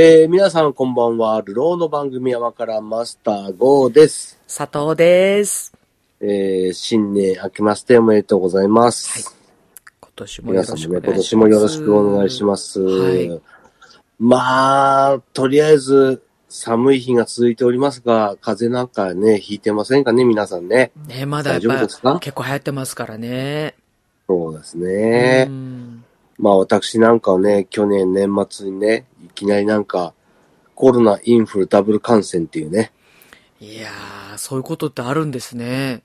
えー、皆さんこんばんは。流浪の番組山からマスター GO です。佐藤です。えー、新年明けましておめでとうございます。今年もよ皆さんろしくお願いします。もよろしくお願いします。はいまあ、とりあえず、寒い日が続いておりますが、風邪なんかね、ひいてませんかね、皆さんね。ね、まだやっ大丈夫ぱですか？結構流行ってますからね。そうですねう。んまあ私なんかはね、去年年末にね、いきなりなんか、コロナ、インフル、ダブル感染っていうね。いやー、そういうことってあるんですね。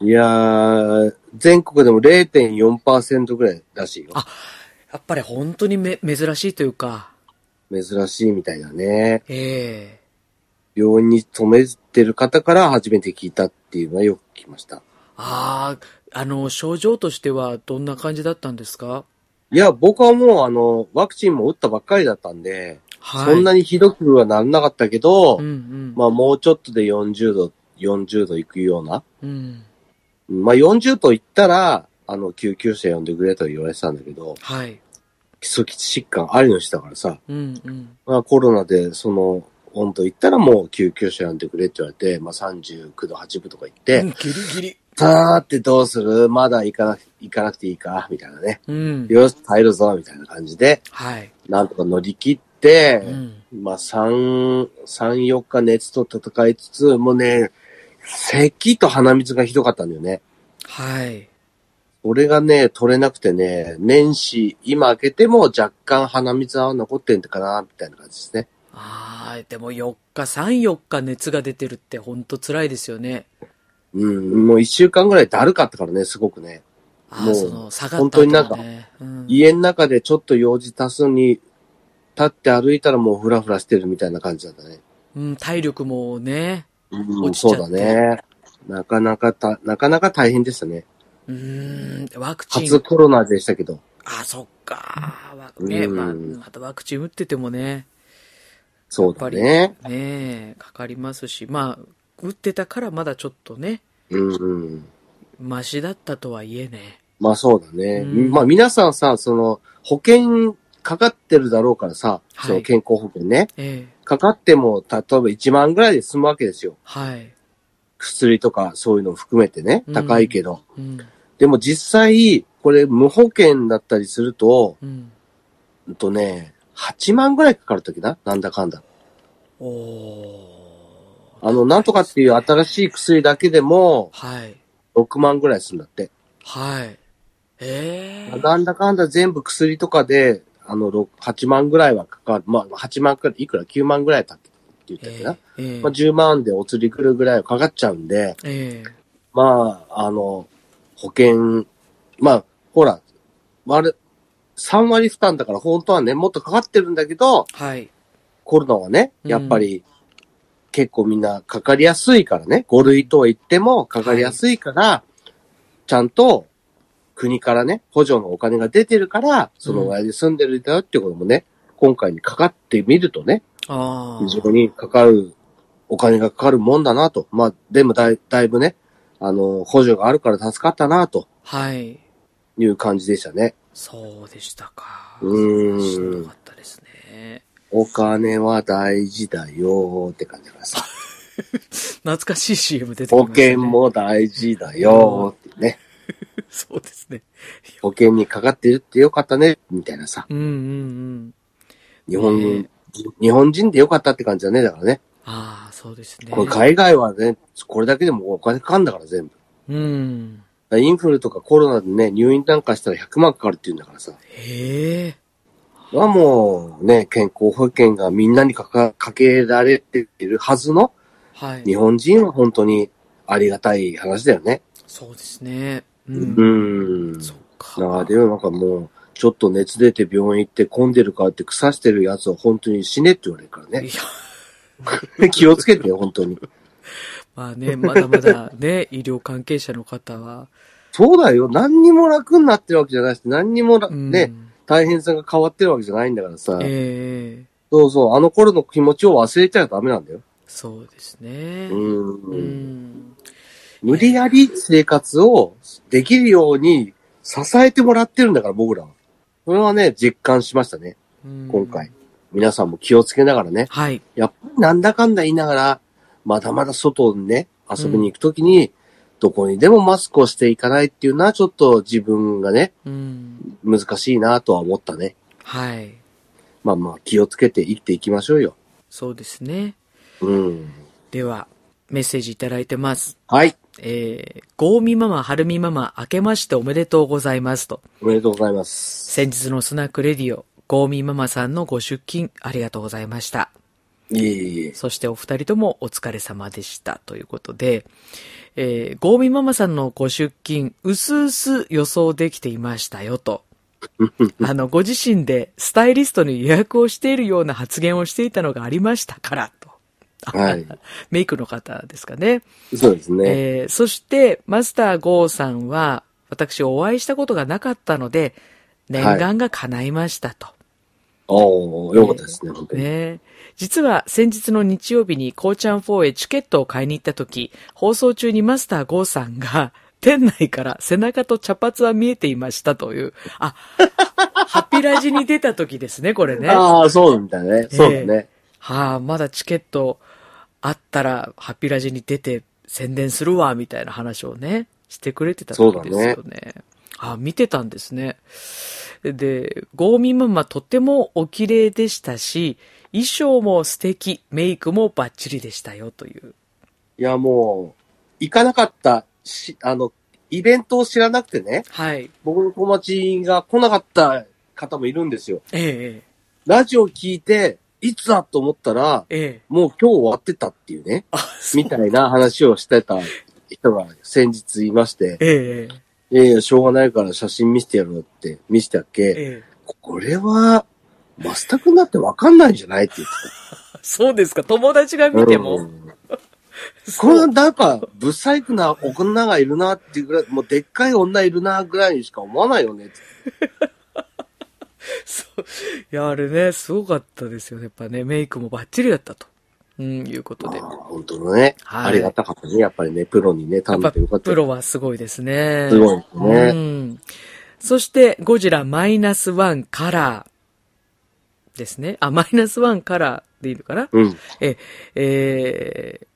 いやー、全国でも0.4%ぐらいらしいよ。あやっぱり本当にめ珍しいというか、珍しいみたいだね。え病院に勤めてる方から初めて聞いたっていうのはよく聞きました。えあー、あの、症状としてはどんな感じだったんですか？いや、僕はもうあの、ワクチンも打ったばっかりだったんで、はい。そんなにひどくはならなかったけど、うんうん。まあもうちょっとで40度、40度いくような。うん。まあ40度いったら、あの、救急車呼んでくれと言われてたんだけど、はい。基礎基地疾患ありの人だからさ、うんうん。まあコロナでその温度いったらもう救急車呼んでくれって言われて、まあ39度8分とか言って、うんギリギリ。さーってどうする？まだ行かなく、行かなくていいか？みたいなね。うん。よし、耐えるぞみたいな感じで、はい。なんとか乗り切って、うん。まあ3、3、4日熱と戦いつつ、もうね、咳と鼻水がひどかったんだよね。はい。俺がね、取れなくてね、年始、今開けても若干鼻水は残ってんのかな、みたいな感じですね。あー、でも4日、3、4日熱が出てるって本当辛いですよね。うん、もう一週間ぐらいだるかったからね、すごくね。もうあー、その、下がった本当になんか家の中でちょっと用事足すのに、立って歩いたらもうフラフラしてるみたいな感じだったね。うん、体力もね。うん、そうだね。なかなかた、なかなか大変でしたね。うーん、ワクチ初ン。コロナでしたけど。あ、そっか。わね、うんまあ、またワクチン打っててもね、そうだね。ねえ、かかりますし、まあ、打ってたからまだちょっとね、うん、うん。マシだったとはいえね。まあそうだね。うんまあ皆さんさ、その、保険かかってるだろうからさ、はいその健康保険ね。ええ、かかっても、例えば1万ぐらいで済むわけですよ。はい。薬とかそういうのを含めてね。高いけど。うん、でも実際、これ無保険だったりすると、うん。うんとね、8万ぐらいかかるときななんだかんだ。おー。あの、なんとかっていう新しい薬だけでも、はい。6万ぐらいするんだって。はい。ええなんだかんだ全部薬とかで、あの、6 8万ぐらいはかかる。まあ、8万くらい、いくら ?9 万ぐらいだって言ったっけな？ええまあ、10万でお釣り来るぐらいはかかっちゃうんで、ええまあ、あの、保険、まあ、ほら、割る、3割負担だから本当はね、もっとかかってるんだけど、はい。コロナはね、うんやっぱり、結構みんなかかりやすいからね、5類とは言ってもかかりやすいから、ちゃんと国からね、補助のお金が出てるから、そのぐらいで済んでるんだよっていうこともね、今回にかかってみるとね、ああ。非常にかかる、お金がかかるもんだなと。まあ、でもだいだいぶね、あの、補助があるから助かったなとはい。いう感じでしたね。そうでしたか。うーんしんどかったですね。お金は大事だよって感じだからさ。懐かしい CM 出てきま保したね。険。も大事だよってね。そうですね。保険にかかってるってよかったね、みたいなさ。うんうんうん。日本、ね日本人でよかったって感じだね、だからね。ああ、そうですね。これ海外はね、これだけでもお金かかるんだから全部。うん。インフルとかコロナでね、入院なんかしたら100万かかるって言うんだからさ。へえ。はもうね、健康保険がみんなにかかかけられているはずのはい。日本人は本当にありがたい話だよね。そうですね。う。うんん。そっか。だからでもなんかもう、ちょっと熱出て病院行って混んでるからって腐してるやつは本当に死ねって言われるからねい。や、気をつけてよ、本当に。まあね、まだまだね、医療関係者の方は。そうだよ。何にも楽になってるわけじゃないし、何にもらうんね、。大変さが変わってるわけじゃないんだからさ。ええそうそう、あの頃の気持ちを忘れちゃダメなんだよ。そうですね。う。うんん。無理やり生活をできるように支えてもらってるんだから、僕らは。それはね、実感しましたね、うん今回。。皆さんも気をつけながらね、はい。やっぱりなんだかんだ言いながら、まだまだ外にね、遊びに行くときに、どこにでもマスクをしていかないっていうのは、ちょっと自分がね、うん。難しいなとは思ったね。はい。まあまあ、気をつけて生きていきましょうよ。そうですね。うん。では、メッセージいただいてます。はい。えー、ゴーミママ、ハルミママ、明けましておめでとうございますと。おめでとうございます。先日のスナックレディオ、ゴーミママさんのご出勤ありがとうございました。いえいえ。そしてお二人ともお疲れ様でしたということで、えー、ゴーミママさんのご出勤、うすうす予想できていましたよと。あの、ご自身でスタイリストに予約をしているような発言をしていたのがありましたからと。はい。メイクの方ですかね。そうですね。えーそして、マスターゴーさんは、私お会いしたことがなかったので、念願が叶いましたと。おー、よかったですね、本当に。ね実は先日の日曜日にコーチャン4へチケットを買いに行った時、放送中にマスターゴーさんが、店内から背中と茶髪は見えていましたという、あ、ハピラジに出た時ですね、これね。はああ、そうみたいね。そうだね。あ、まだチケットあったら、ハピラジに出て宣伝するわ、みたいな話をね、してくれてた時ですよね。あ、見てたんですね。で、ゴーミママとてもお綺麗でしたし、衣装も素敵、メイクもバッチリでしたよという。いや、もう、行かなかったし、あの、イベントを知らなくてね、はい。僕の友達が来なかった方もいるんですよ。ええ、ラジオ聞いて、いつだと思ったら、ええ、ええ。もう今日終わってたっていうね、あ、そうみたいな話をしてた人が先日いまして、ええ、いやいや、しょうがないから写真見せてやろうって見せてやっけ、ええ。これは、マスタ君だってわかんないんじゃないって言って そうですか、友達がた。見ても？うんこれはなんか、ブサイクな女がいるなっていうぐらい、もうでっかい女いるなぐらいにしか思わないよねって。そう。いや、あれね、すごかったですよね。やっぱね、メイクもバッチリだったと。うん、いうことで。ああ本当のね、はいありがたかったね。やっぱりね、プロにね、頼んでよかったよ。プロはすごいですね。すごいですねうん。そして、ゴジラマイナスワンカラーですね。あ、マイナスワンカラーでいいのかな？うん。え、えー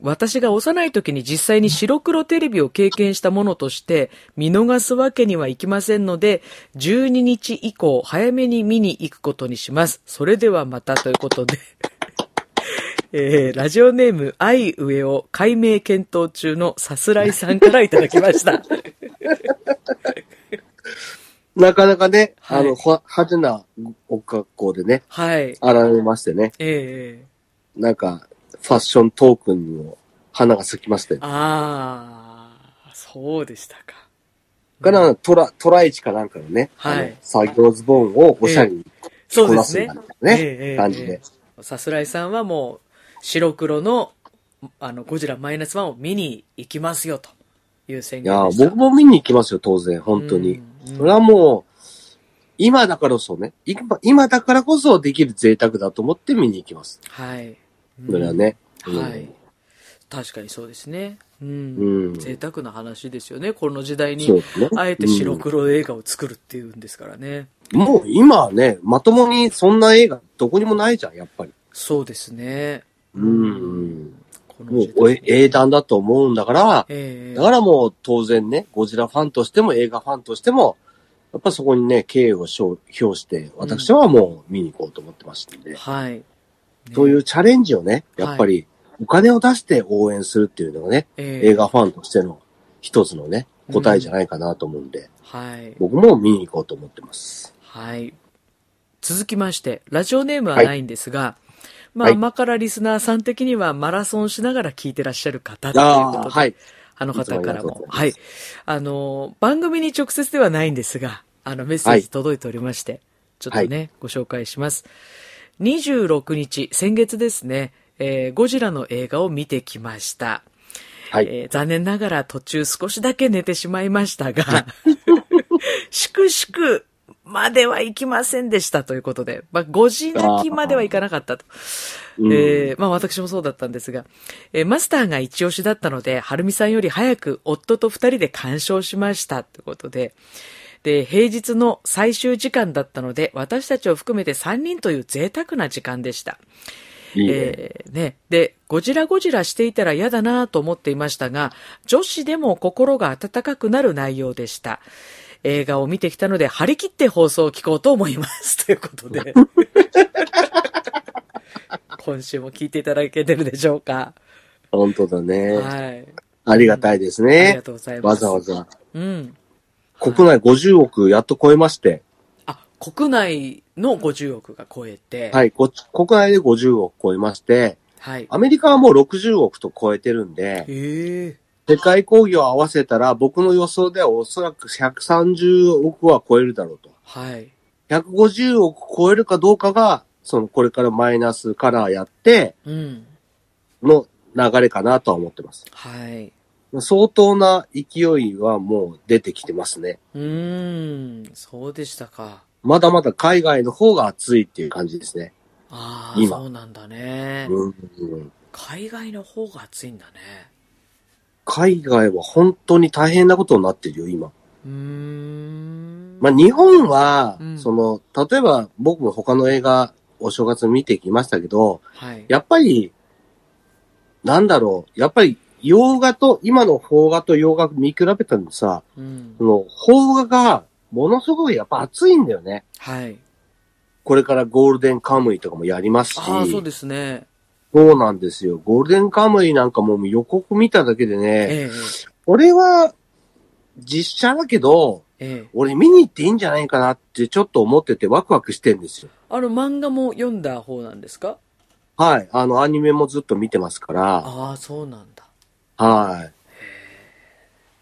私が幼い時に実際に白黒テレビを経験したものとして見逃すわけにはいきませんので、12日以降早めに見に行くことにします。それではまたということで。えーラジオネーム、愛上を解明検討中のさすらいさんからいただきました。なかなかね、はいあの、ほ派手なお格好でね、はい。現れましてね、ええなんか、ファッショントークンにも花が咲きましたよ。ああ、そうでしたか。から、トラ、トライチかなんかのね、はい作業ズボンをおしゃれにそうですねこなすみたい。なね、ええ感じで。ええさすらいさんはもう、白黒の、あの、ゴジラマイナスワンを見に行きますよ、という宣言でした。僕も見に行きますよ、当然、本当に。うんそれはもう、今だからこそね、今今だからこそできる贅沢だと思って見に行きます。はい。それはね。うんはい。確かにそうですね。うん。うん贅沢な話ですよね。この時代に。あえて白黒映画を作るっていうんですからね。うんもう今はね、まともにそんな映画どこにもないじゃん、やっぱり。そうですね。うん。もう英断だと思うんだから、ええだからもう当然ね、ゴジラファンとしても映画ファンとしても、やっぱそこにね、敬意を表して、私はもう見に行こうと思ってましたんで、はい。ねそういうチャレンジをね、やっぱりお金を出して応援するっていうのがね、ええ映画ファンとしての一つのね、答えじゃないかなと思うんで、はい。僕も見に行こうと思ってます。はい。続きまして、ラジオネームはないんですが、まあ、はい甘辛リスナーさん的にはマラソンしながら聞いてらっしゃる方というああ、ことで、はい。あの方からいつもありがとうも、はいございます。あの、番組に直接ではないんですが、あの、メッセージ届いておりまして、ちょっとね、ご紹介します。26日、先月ですね、えーゴジラの映画を見てきました。はい。えー残念ながら途中少しだけ寝てしまいましたが、しくしくまでは行きませんでしたということで、まあ、5時泣きまではいかなかったと。うんえーまあ私もそうだったんですが、えーマスターが一押しだったので、はるみさんより早く夫と二人で鑑賞しましたということで、で、平日の最終時間だったので、私たちを含めて3人という贅沢な時間でした。いいね。えーね。で、ゴジラゴジラしていたら嫌だなと思っていましたが、女子でも心が温かくなる内容でした。映画を見てきたので、張り切って放送を聞こうと思います。ということで。今週も聞いていただけてるでしょうか。本当だね。はい。ありがたいですありねが。とうございます。わざわざ。うん。国内50億やっと超えまして。あ、国内の50億が超えて、はい。こ国内で50億超えまして、はい。アメリカはもう60億と超えてるんで、へえ。世界工業を合わせたら僕の予想ではおそらく130億は超えるだろうと。はい。150億超えるかどうかが、そのこれからマイナスカラーやってうん。の流れかなとは思ってます。はい。相当な勢いはもう出てきてますね。うーん、そうでしたか。まだまだ海外の方が熱いっていう感じですね。ああ、今そうなんだね。うんうん海外の方が暑いんだね。海外は本当に大変なことになってるよ、今。うーん。まあ日本は、うんその、例えば僕も他の映画お正月見てきましたけど、はい。やっぱり、なんだろう、やっぱり洋画と、今の邦画と洋画見比べたのさ、うんそ。の邦画がものすごいやっぱ熱いんだよね。はい。これからゴールデンカムイとかもやりますし。ああ、そうですね。そうなんですよ。ゴールデンカムイなんかもう予告見ただけでね、ええ俺は実写だけど、ええええ俺見に行っていいんじゃないかなってちょっと思っててワクワクしてんですよ。あの漫画も読んだ方なんですか？はい。あの、アニメもずっと見てますから、ああ、そうなんだ。はい。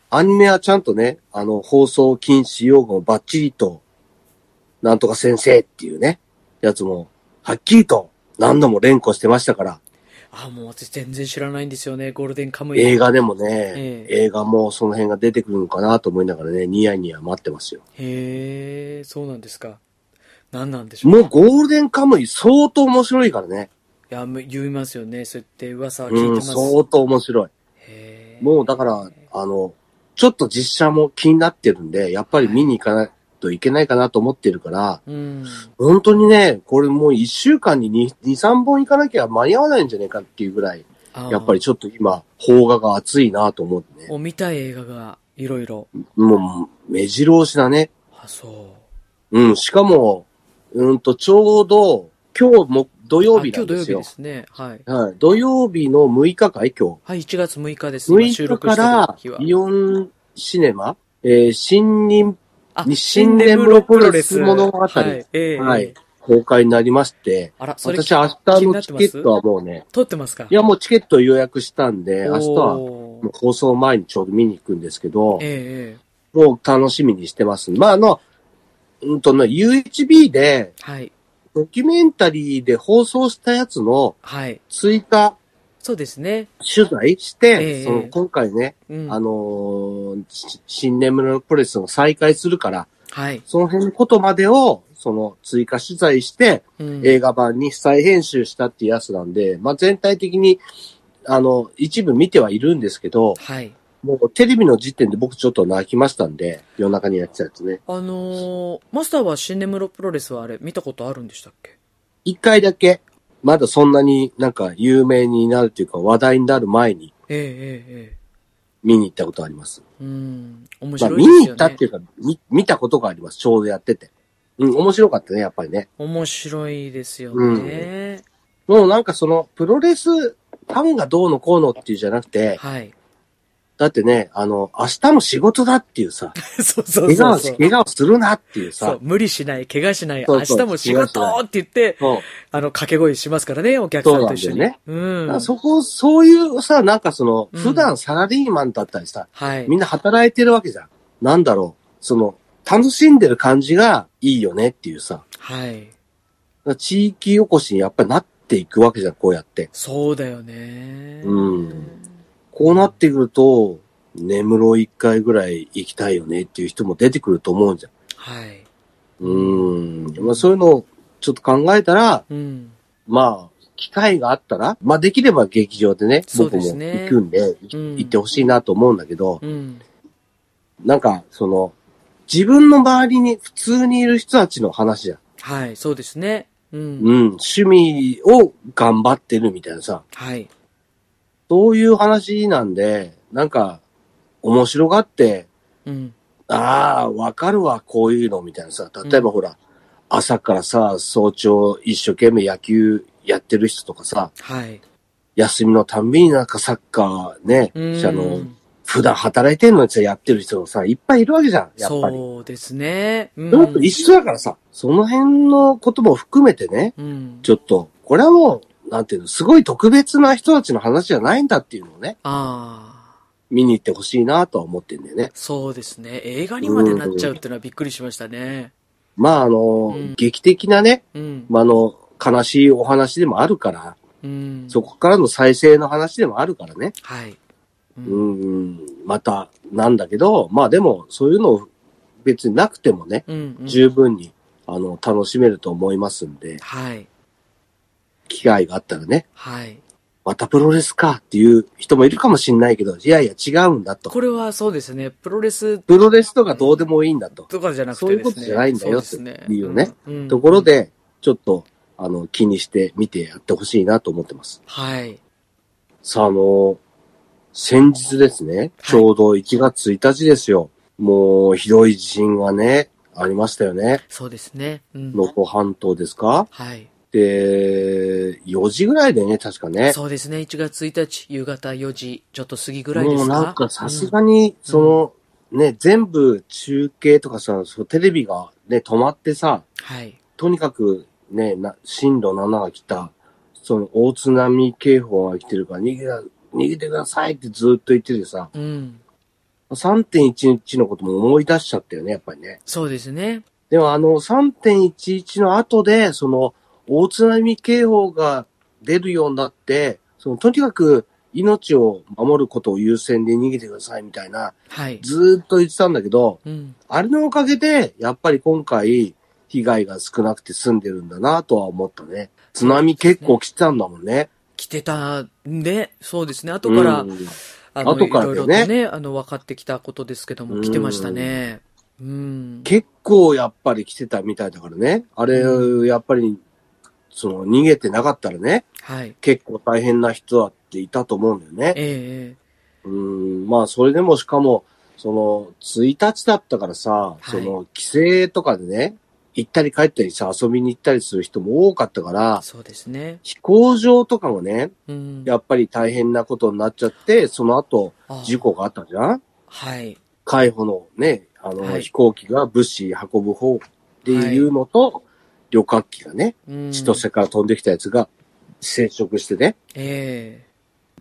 アニメはちゃんとね、あの、放送禁止用語もバッチリと、なんとか先生っていうね、やつも、はっきりと何度も連呼してましたから、ああ、もう私全然知らないんですよね、ゴールデンカムイ。映画でもね、ええ映画もその辺が出てくるのかなと思いながらね、ニヤニヤ待ってますよ。へえ、そうなんですか。何なんでしょうもうゴールデンカムイ相当面白いからね。いや、む言いますよね。そうやって噂は聞いうん、てます。相当面白い。もうだから、あの、ちょっと実写も気になってるんで、やっぱり見に行かないといけないかなと思ってるから、うん。本当にね、これもう一週間に2、2 3本行かなきゃ間に合わないんじゃないかっていうぐらい、やっぱりちょっと今、邦画が熱いなと思ってね。もう見たい映画がいろいろ。もう、目白押しだね。あ、そう。うん、しかも、うんと、ちょうど、今日も土曜日あ今日土曜日なんですよ。ですね。はい。はい。土曜日の6日かい今はい、1月6日です。日。今収6日から。イオンシネマ、えー、新任あ新根室プロレス物語はい。ええはい、公開になりまして、あら、それ私明日のチケットはもうね、撮ってますか？いやもうチケット予約したんで、明日は放送前にちょうど見に行くんですけど、ええもう楽しみにしてます。まあ、あの、うんとね、UHB で、はい。ドキュメンタリーで放送したやつのはい。そうですね。取材して、ええその今回ね、うん。あのーし新ネムのプロレスの再開するから、はい。その辺のことまでを、その追加取材して、うん映画版に再編集したっていうやつなんで、まあ、全体的に、あの、一部見てはいるんですけど、はい。もうテレビの時点で僕ちょっと泣きましたんで、夜中にやってたやつね。あのーマスターはシンネムロプロレスはあれ、見たことあるんでしたっけ？一回だけ、まだそんなになんか有名になるというか話題になる前にええええええ見に行ったことあります。うん。面まあ、白いですよね。見に行ったっていうか、見、見たことがあります。ちょうどやってて。うん、面白かったね、やっぱりね。面白いですよね。もうなんかその、プロレスファンがどうのこうのっていうじゃなくて、はい。だってね、あの、明日も仕事だっていうさ、そうそう怪我を。怪我をするなっていうさそう、、無理しない、怪我しない、そうそう明日も仕事って言って。あの、掛け声しますからね、お客さんと一緒に。そうなんそこ、そういうさ、なんかその、うん普段サラリーマンだったりさ、はい。みんな働いてるわけじゃん。なんだろう、その、楽しんでる感じがいいよねっていうさ、はい。地域おこしにやっぱりなっていくわけじゃん、こうやって。そうだよね。うんこうなってくると、根室一回ぐらい行きたいよねっていう人も出てくると思うんじゃん。はい。うーん。まあそういうのをちょっと考えたら、うん。まあ、機会があったら、まあできれば劇場でね、僕も行くんで、いうん行ってほしいなと思うんだけど、うん。なんか、その、自分の周りに普通にいる人たちの話じゃん。はい、そうですね。うん。うん。趣味を頑張ってるみたいなさ。はい。そういう話なんで、なんか、面白がって、うん。ああ、わかるわ、こういうの、みたいなさ。例えばほら、朝からさ、早朝一生懸命野球やってる人とかさ、はい。休みのたんびになんかサッカーね、うんあの、普段働いてんのにさ、やってる人もさ、いっぱいいるわけじゃん、やっぱり。そうですね。うんそれと一緒だからさ、その辺のことも含めてね、うん。ちょっと、これはもう、なんていうの、すごい特別な人たちの話じゃないんだっていうのをね、ああ。見に行ってほしいなとは思ってんだよね。そうですね。映画にまでなっちゃうっていうのはびっくりしましたね。まあ、あの、うん劇的なね、うん。まあ、あの、悲しいお話でもあるから、うん。そこからの再生の話でもあるからね。はい。う。うんん、うん、また、なんだけど、まあでも、そういうの別になくてもね、うん。うん十分に、あの、楽しめると思いますんで、はい。機会があったらね、はい。またプロレスかっていう人もいるかもしれないけど、いやいや違うんだと。これはそうですね。プロレスプロレスとかどうでもいいんだと。とかじゃなくてそういうことじゃないんだよっていうね。うんうんところで、ちょっと、あの、気にして見てやってほしいなと思ってます。はい。さあ、あの、先日ですね、ちょうど1月1日ですよ。もう、ひどい地震がね、ありましたよね。そうですね。うん。能登半島ですか？はい。で、4時ぐらいでね、確かね。そうですね。1月1日、夕方4時、ちょっと過ぎぐらいですか？もうなんかさすがに、その、ね、全部中継とかさ、そうテレビがね、止まってさ、はい。とにかくね、な震度7が来た、その大津波警報が来てるから逃げな、逃げてくださいってずっと言っててさ、うん。3.11のことも思い出しちゃったよね、やっぱりね。そうですね。でもあの3.11の後で、その大津波警報が出るようになって、そのとにかく命を守ることを優先で逃げてくださいみたいな、はい。ずーっと言ってたんだけど、うん。あれのおかげで、やっぱり今回、被害が少なくて済んでるんだなとは思ったね。津波結構来てたんだもんね。来てたんで、そうですね。後から、うんあの、後からだいろいろとね、あの、分かってきたことですけども、来てましたね。うん。結構やっぱり来てたみたいだからね。あれ、やっぱり、その逃げてなかったらね、はい。結構大変な人だっていたと思うんだよね。ええうん、まあそれでもしかも、その、1日だったからさ、いその、帰省とかでね、行ったり帰ったりさ、遊びに行ったりする人も多かったから、そうですね。飛行場とかもね、うん。やっぱり大変なことになっちゃって、その後、あ事故があったじゃん？はい。海保のね、あの、はい飛行機が物資運ぶ方っていうのと、旅客機がね、うん。千歳から飛んできたやつが接触してね、え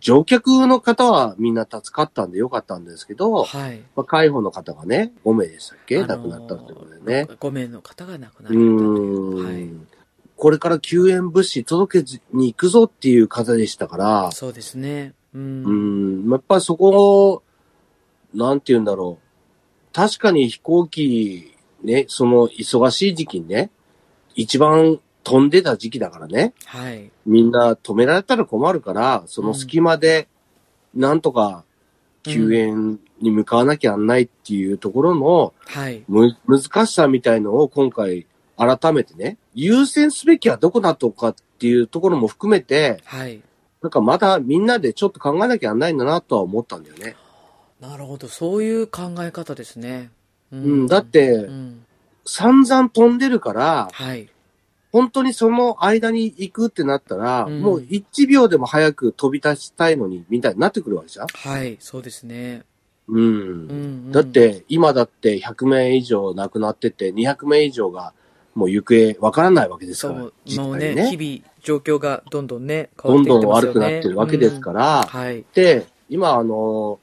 乗客の方はみんな助かったんでよかったんですけえど、はい。まあ、海保の方がね、5名でしたっけ、あのー亡くなったってことでね。5名の方が亡くなうられた。ーん、はいこれから救援物資届けに行くぞっていう方でしたから、そうですね。う。うんん、やっぱりそこを、なんて言うんだろう。確かに飛行機、ね、その忙しい時期にね、一番飛んでた時期だからね、はい。みんな止められたら困るから、その隙間で、なんとか救援に向かわなきゃなんないっていうところの、はい。む、難しさみたいのを今回改めてね、優先すべきはどこだとかっていうところも含めて、はい。なんかまたみんなでちょっと考えなきゃなんないんだなとは思ったんだよね。なるほど。そういう考え方ですね。ううん、だってう、ん。散々飛んでるから、はい。本当にその間に行くってなったら、うんもう1秒でも早く飛び出したいのに、みたいになってくるわけじゃんはい。そうですね。うん。うんうん。だっ、て、今だって100名以上亡くなってて、200名以上がもう行方わからないわけですからそう、、実もうね。日々状況がどんどんね、変わっていどんどんってますよね。悪くなってるわけですから、うんはい。で、今あの、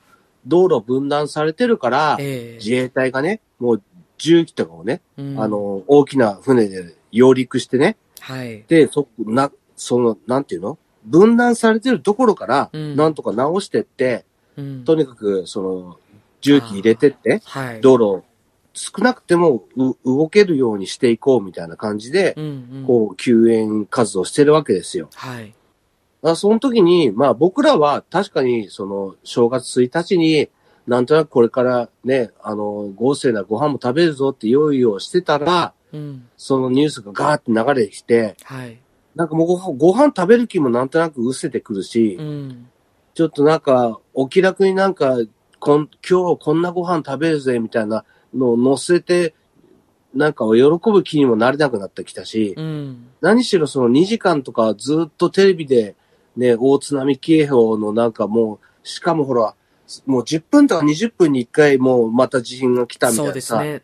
道路分断されてるから、ええ自衛隊がね、もう重機とかをね、うんあ、の、大きな船で揚陸してね、はい。で、そ、な、その、なんていうの？分断されてるところから、うんなんとか直してって、うんとにかく、その、重機入れてって、はい。道路を少なくてもう動けるようにしていこうみたいな感じで、うんうん。こう、救援活動してるわけですよ。はい。その時に、まあ僕らは確かに、その、正月1日になんとなくこれからね、あの、豪勢なご飯も食べるぞって用意をしてたら、うん。そのニュースがガーって流れてきて、はい。なんかもうご飯ご飯食べる気もなんとなく失せてくるし、うん。ちょっとなんか、お気楽になんか、こん今日こんなご飯食べるぜ、みたいなのを載せて、なんか喜ぶ気にもなれなくなってきたし、うん。何しろその2時間とかずっとテレビでね、大津波警報のなんかもう、しかもほら、もう10分とか20分に1回もうまた地震が来たみたそいうなさ、ですね。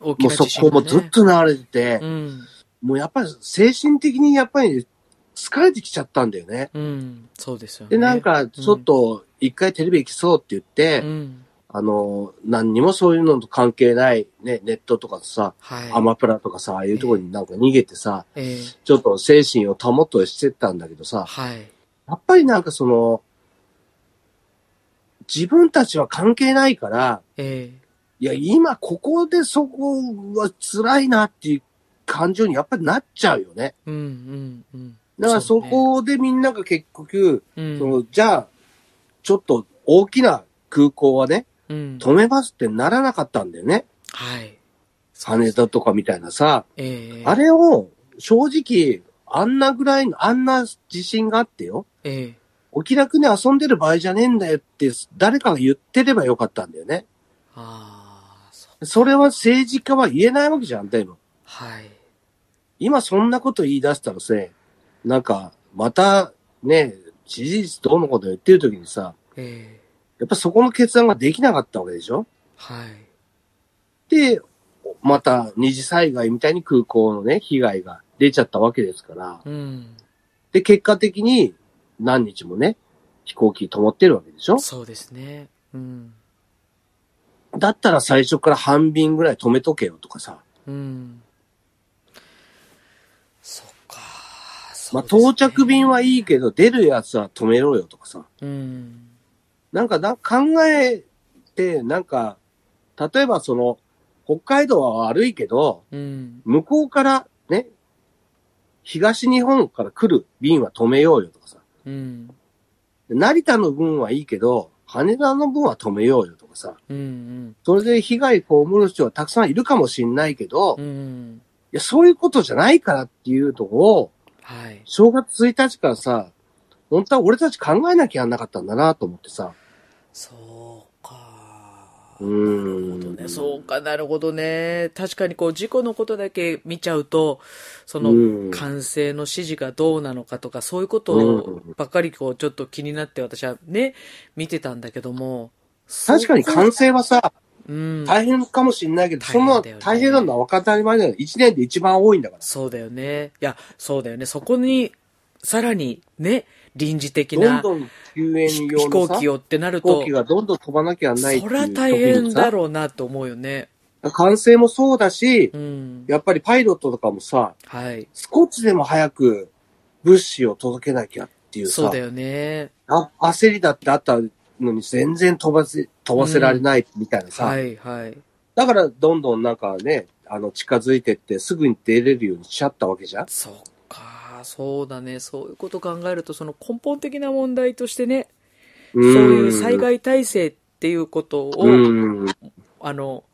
大きもうそな地震がねこもずっと流れてて、うん。もうやっぱり精神的にやっぱり疲れてきちゃったんだよね。うん。そうですよね。で、なんか、ちょっと、一回テレビ行きそうって言って、うん。あの、何にもそういうのと関係ない、ね、ネットとかさ、はい。アマプラとかさ、ああいうところになんか逃げてさ、ええちょっと精神を保っとしてたんだけどさ、はい。やっぱりなんかその、自分たちは関係ないから、ええいや、今ここでそこは辛いなっていう感情にやっぱりなっちゃうよね。うん、うん、うん。だからそこでみんなが結局、うん。その、じゃあ、ちょっと大きな空港はね、うん。止めますってならなかったんだよね。はい。羽田とかみたいなさ、ええあれを正直、あんなぐらいの、あんな地震があってよ。ええお気楽に遊んでる場合じゃねえんだよって誰かが言ってればよかったんだよね。ああ、それは政治家は言えないわけじゃん、でも。はい。今そんなこと言い出したらせ、なんか、またね、事実どうのこと言ってる時にさ、ええやっぱそこの決断ができなかったわけでしょ？はい。で、また二次災害みたいに空港のね、被害が出ちゃったわけですから。うん。で、結果的に何日もね、飛行機止まってるわけでしょ？そうですね。うん。だったら最初から半便ぐらい止めとけよとかさ。うん。そっか。まあ、到着便はいいけど、出るやつは止めろよとかさ。うん。なんかな、考えて、なんか、例えばその、北海道は悪いけど、うん。向こうからね、東日本から来る便は止めようよとかさ。うん。で成田の分はいいけど、羽田の分は止めようよとかさ。うん。それで被害被る人はたくさんいるかもしんないけど、いうん。や、そういうことじゃないからっていうとこを、はい。正月1日からさ、本当は俺たち考えなきゃやんなかったんだなと思ってさ。そうなるほどね。そうか、なるほどね。確かにこう、事故のことだけ見ちゃうと、その、うん管制の指示がどうなのかとか、そういうことうんばっかりこう、ちょっと気になって私はね、見てたんだけども。確かに完成はさ、うん。大変かもしんないけど、大そんな変だよね大変なのは分かり前だよ。1年で一番多いんだから。そうだよね。いや、そうだよね。そこに、さらにね、臨時的な飛行機をってなると飛行機、がどんどん飛ばなきゃないっていうそりゃ大変だろうなと思うよね。完成もそうだし、うん。やっぱりパイロットとかもさ、はい。少しでも早く物資を届けなきゃっていうさ、そうだよね。あ焦りだってあったのに全然飛ばせ、飛ばせられないみたいなさ、はい、はい。だからどんどんなんかね、あの近づいてってすぐに出れるようにしちゃったわけじゃんそっか、そうだね。そういうこと考えると、その根本的な問題としてね、そそういう災害体制っていうことを、うん。あの、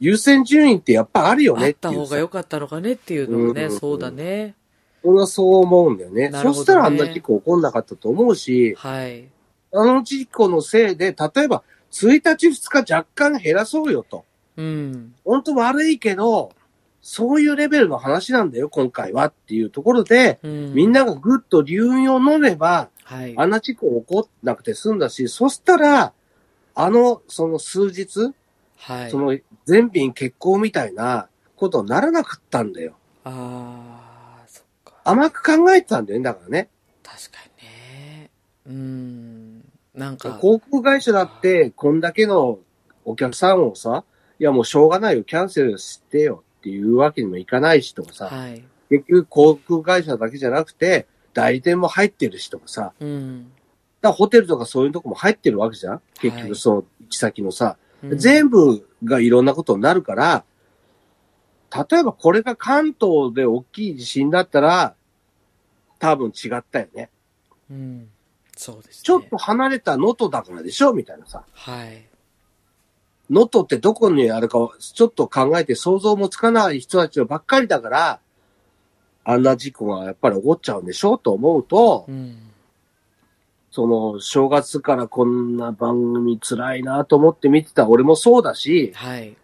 優先順位ってやっぱあるよあねった方が。良かったのかねっていうのもね、うんそうだね。俺はそう思うんだよね。ねそしたらあんな事故起こんなかったと思うし、はい。あの事故のせいで、例えば1日2日若干減らそうよと。うん。本当悪いけど、そういうレベルの話なんだよ、今回はっていうところで、うん。みんながぐっと流飲を飲めば、はい。あんな事故起こんなくて済んだし、そしたら、あの、その数日、はい。その全便欠航みたいなことにならなかったんだよ。ああ、そっか。甘く考えてたんだよね、だからね。確かにね。うん。なんか、航空会社だって、こんだけのお客さんをさ、いやもうしょうがないよ、キャンセルしてよっていうわけにもいかないしとかさ、はい。結局航空会社だけじゃなくて、代理店も入ってるしとかさ、うん。だホテルとかそういうとこも入ってるわけじゃん結はい局その行き先のさ、うん全部がいろんなことになるから、例えばこれが関東で大きい地震だったら、多分違ったよね。うん。そうですね。ちょっと離れた能登だからでしょ？みたいなさ。はい。能登ってどこにあるかちょっと考えて想像もつかない人たちばっかりだから、あんな事故がやっぱり起こっちゃうんでしょうと思うと、うん。その正月からこんな番組辛いなと思って見てた俺もそうだし、はい。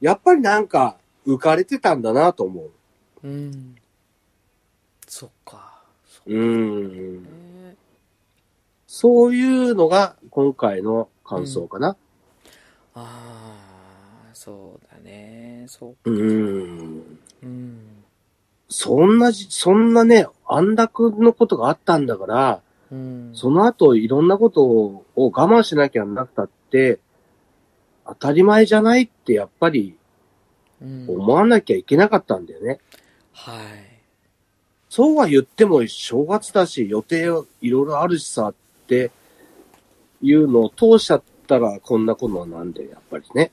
やっぱりなんか浮かれてたんだなと思う。うん。そっか。そううーん。ね。そういうのが今回の感想かな。ああ、そうだね。そう。うーん。うん。そんなじ、そんなね、安楽のことがあったんだから、うん。その後いろんなことを我慢しなきゃなくたって、当たり前じゃないってやっぱりうん。思わなきゃいけなかったんだよね。はい。そうは言っても正月だし予定いろいろあるしさっていうのを通しちゃったらこんなことなんで、やっぱりね。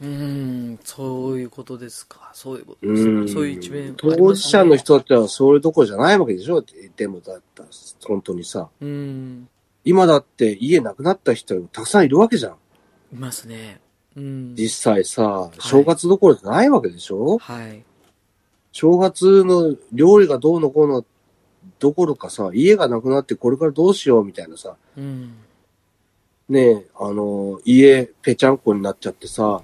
うん。そういうことですか。そういうことうですか。ん。そういう一面、当事者の。人たちはそれどころじゃないわけでしょでもだったら、本当にさ。うん。今だって家なくなった人がたくさんいるわけじゃん。いますね。うん。実際さ、正月どころじゃないわけでしょ、はい。正月の料理がどうのこうのどころかさ、家がなくなってこれからどうしようみたいなさ、うん。ねえ、あの、家ぺちゃんこになっちゃってさ、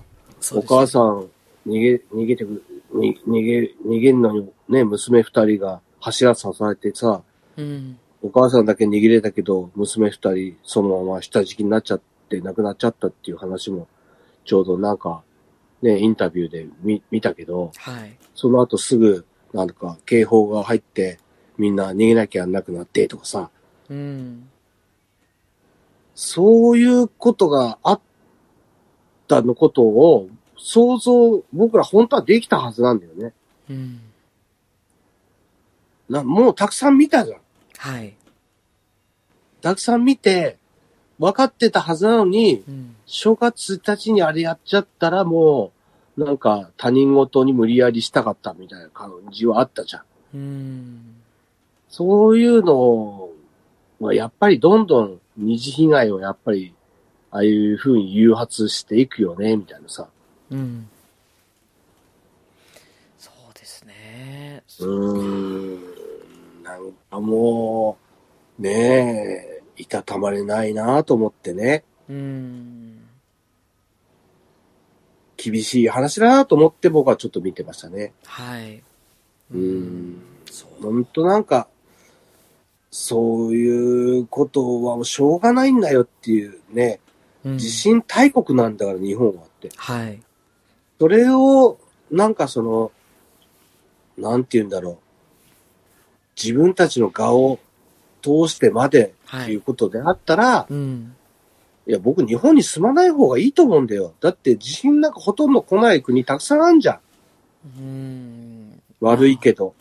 お母さん逃げ、逃げてく、に逃げ、逃げんのにね、娘二人が柱支えてさ、うん。お母さんだけ逃げれたけど、娘二人そのまま下敷きになっちゃって亡くなっちゃったっていう話も、ちょうどなんか、ね、インタビューで見見たけど、はい。その後すぐ、なんか警報が入って、みんな逃げなきゃなくなってとかさ、うん。そういうことがあったのことを、想像、僕ら本当はできたはずなんだよね。うん。な、もうたくさん見たじゃん。はい。たくさん見て、分かってたはずなのに、うん。正月1日にあれやっちゃったらもう、なんか他人事に無理やりしたかったみたいな感じはあったじゃん。うん。そういうのはやっぱりどんどん二次被害をやっぱり、ああいう風に誘発していくよね、みたいなさ。うん。そうですね。うーん。なんかもう、ねえ、いたたまれないなと思ってね。うん。厳しい話だなと思って僕はちょっと見てましたね。はい。うーん。そう。ほんとなんか、そういうことはしょうがないんだよっていうね、うん地震大国なんだから日本はって。はい。それを、なんかその、なんて言うんだろう。自分たちの顔を通してまでっていうことであったら、うん。い、や、僕日本に住まない方がいいと思うんだよ。だって地震なんかほとんど来ない国たくさんあるじゃん。うん。悪いけど。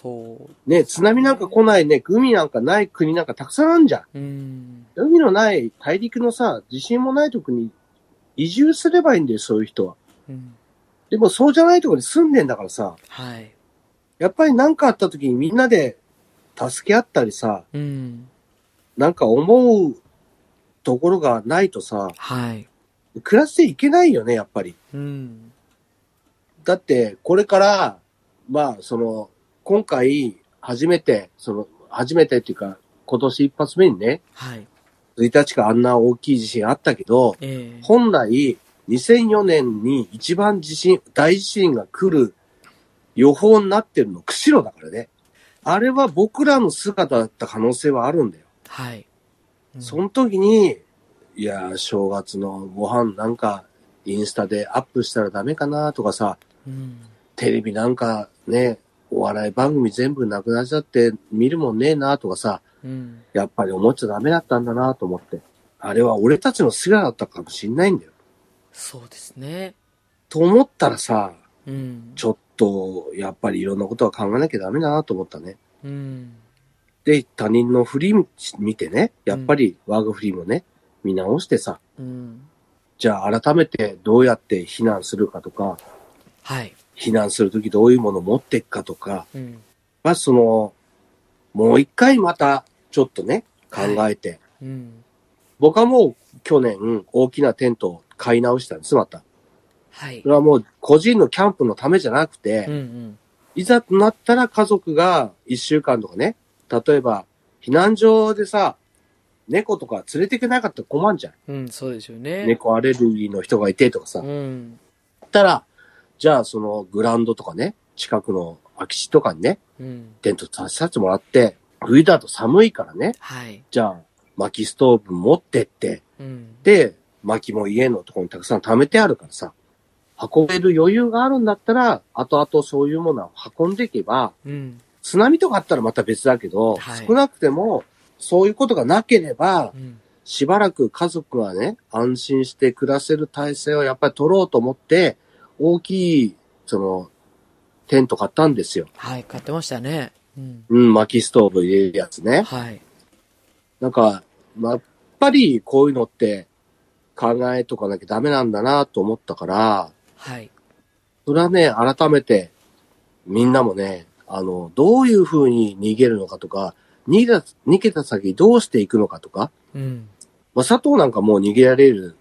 そう。ね、津波なんか来ないね、海なんかない国なんかたくさんあるじゃん。うん。海のない大陸のさ、地震もないとこに移住すればいいんだよ、そういう人は。うん。でもそうじゃないとこに住んでんだからさ、はい。やっぱり何かあった時にみんなで助け合ったりさ、うん。なんか思うところがないとさ、はい。暮らしていけないよね、やっぱり。うん。だって、これから、まあ、その、今回、初めて、その、初めてっていうか、今年一発目にね、はい。1日かあんな大きい地震あったけど、ええ本来、2004年に一番地震、大地震が来る予報になってるの、釧路だからね。あれは僕らの姿だった可能性はあるんだよ。はい。うんその時に、いや、正月のご飯なんか、インスタでアップしたらダメかなとかさ、うん。テレビなんかね、お笑い番組全部なくなっちゃって見るもんねえなとかさ、うん。やっぱり思っちゃダメだったんだなと思って。あれは俺たちの姿だったかもしんないんだよ。そうですね。と思ったらさ、うん。ちょっと、やっぱりいろんなことは考えなきゃダメだなと思ったね。うん。で、他人の振り見てね、やっぱり我が振りもね、見直してさ、うん。じゃあ改めてどうやって避難するかとか、はい。避難するときどういうものを持っていくかとか、うん。まずその、もう一回またちょっとね、考えて、うん。僕はもう去年大きなテントを買い直したんです、また。はいそ。れはもう個人のキャンプのためじゃなくて、うんいざとなったら家族が一週間とかね、例えば避難所でさ、猫とか連れていけなかったら困んじゃん。うん。うん、そうですよね。猫アレルギーの人がいてとかさ。だうん。ったら、じゃあそのグラウンドとかね、近くの空き地とかにね、うん。テント立てさせてもらって、冬だと寒いからね、はい。じゃあ薪ストーブ持ってって、うん。で、薪も家のところにたくさん貯めてあるからさ、運べる余裕があるんだったら、後々そういうものを運んでいけば、うん。津波とかあったらまた別だけど、はい少なくても、そういうことがなければう、ん。しばらく家族はね、安心して暮らせる体制をやっぱり取ろうと思って、大きい、その、テント買ったんですよ。はい、買ってましたね。うん。うん、薪ストーブ入れるやつね。はい。なんか、まあやっぱりこういうのって考えとかなきゃダメなんだなと思ったから、はい。それはね、改めて、みんなもね、あの、どういう風に逃げるのかとか、逃げた、逃げた先どうしていくのかとか、うん。まあ、佐藤なんかもう逃げられる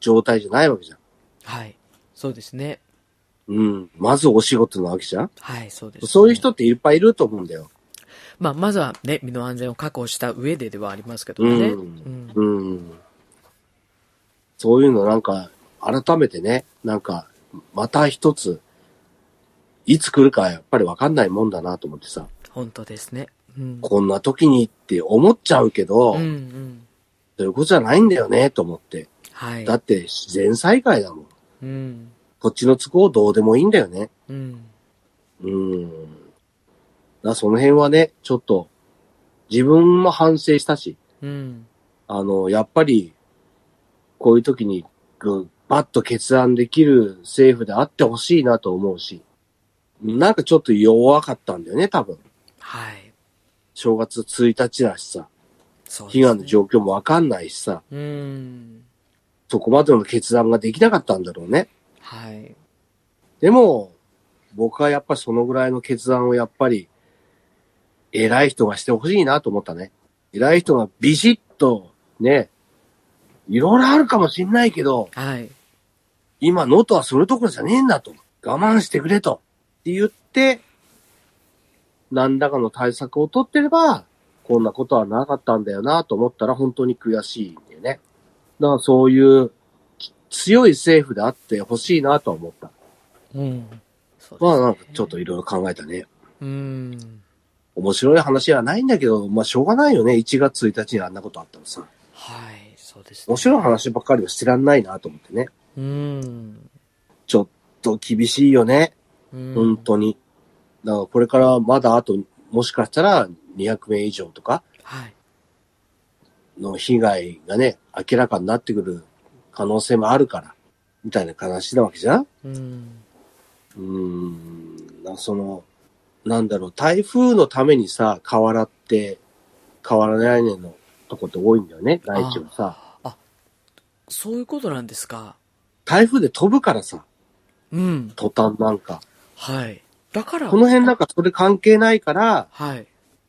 状態じゃないわけじゃん。はい。そうですね。うん。まずお仕事なわけじゃん？はい、そうです、ね。そういう人っていっぱいいると思うんだよ。まあ、まずはね、身の安全を確保した上でではありますけどね。うんうん。うん。そういうのなんか、改めてね、なんか、また一つ、いつ来るかやっぱりわかんないもんだなと思ってさ、本当ですね。うん。こんな時にって思っちゃうけど、うんうん。そういうことじゃないんだよね、と思って。はい。だって自然災害だもん。うん。こっちの都合どうでもいいんだよね。うん。うん。だその辺はね、ちょっと、自分も反省したし、うん。あの、やっぱり、こういう時に、ぐバッと決断できる政府であってほしいなと思うし、なんかちょっと弱かったんだよね、多分。はい。正月1日だしさ、そうね。被害の状況もわかんないしさ、うん。そこまでの決断ができなかったんだろうね。はい。でも、僕はやっぱりそのぐらいの決断をやっぱり、偉い人がしてほしいなと思ったね。偉い人がビシッと、ね、いろいろあるかもしんないけど、はい。今、ノートはそれどころじゃねえんだと。我慢してくれと。って言って、何らかの対策を取ってれば、こんなことはなかったんだよなと思ったら本当に悔しいんだよね。だからそういう強い政府であってほしいなとは思った。うん。そうねまあなんかちょっといろいろ考えたね。うん。面白い話はないんだけど、まあしょうがないよね。1月1日にあんなことあったらさ。はい。そうですね。面白い話ばっかりはしてらんないなと思ってね。うん。ちょっと厳しいよね。うん。本当に。だからこれからまだあと、もしかしたら200名以上とかはい。の被害がね、明らかになってくる可能性もあるから、みたいな話なわけじゃん？うん。うーん。なその、なんだろう、台風のためにさ、瓦って、瓦屋根のとこって多いんだよね、内地はさ。そういうことなんですか？台風で飛ぶからさ、うん。途端なんか。はい。だから、この辺なんかそれ関係ないから、はい。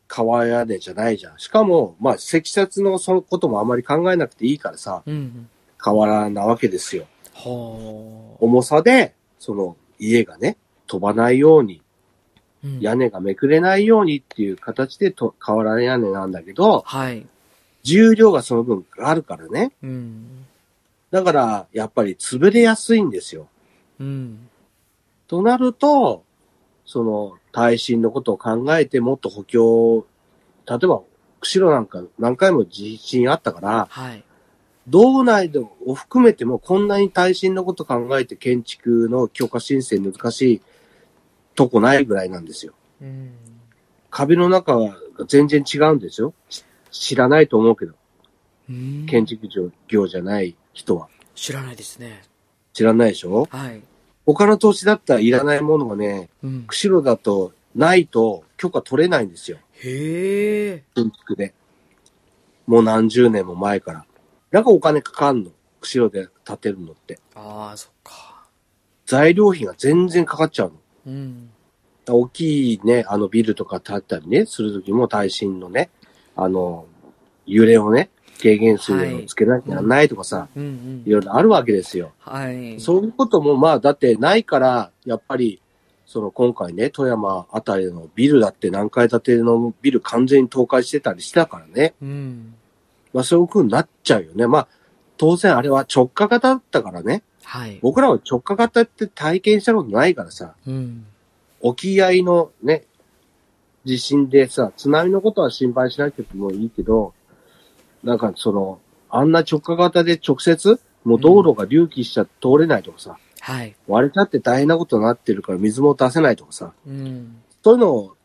川屋根じゃないじゃん。しかも、まあ、積雪のそのこともあまり考えなくていいからさ、うん。瓦なわけですよ。は重さで、その家がね、飛ばないように、屋根がめくれないようにっていう形でと瓦屋根なんだけど、はい。重量がその分あるからね。うん。だから、やっぱり潰れやすいんですよ。うん。となると、その、耐震のことを考えてもっと補強、例えば、釧路なんか何回も地震あったから、はい。道内でを含めてもこんなに耐震のこと考えて建築の許可申請難しいとこないぐらいなんですよ。うん。壁の中が全然違うんですよ。し知らないと思うけど、うん建築業じゃない人は。知らないですね。知らないでしょ？はい。他の土地だったらいらないものがね、うん。釧路だとないと許可取れないんですよ。へえ。建築で。もう何十年も前から。だからお金かかんの？釧路で建てるのって。ああ、そっか。材料費が全然かかっちゃうの。うん。大きいね、あのビルとか建ったりね、するときも耐震のね、あの、揺れをね、軽減水をつけなきゃならないとかさ、うんうんいろいろあるわけですよ。はい。そういうこともまあ、だってないから、やっぱり、その今回ね、富山あたりのビルだって何階建てのビル完全に倒壊してたりしてたからね。うん。まあそういう風になっちゃうよね。まあ、当然あれは直下型だったからね。はい。僕らは直下型って体験したことないからさ、うん。沖合のね、地震でさ、津波のことは心配しなくてもいいけど、なんかその、あんな直下型で直接、もう道路が隆起しちゃ通れないとかさ、はい。割れちゃって大変なことになってるから水も出せないとかさ、うん。そういうのを、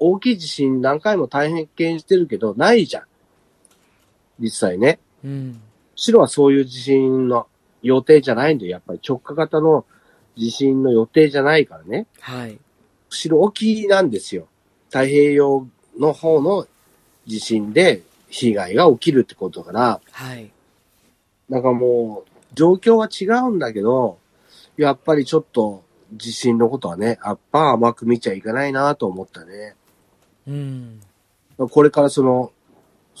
大きい地震何回も大変してるけど、ないじゃん。実際ね。うん。白はそういう地震の予定じゃないんだよ。やっぱり直下型の地震の予定じゃないからね。はい。釧路沖なんですよ。太平洋の方の地震で被害が起きるってことだから、はい。なんかもう、状況は違うんだけど、やっぱりちょっと地震のことはね、やっぱ甘く見ちゃいけないなと思ったね。うん。これからその、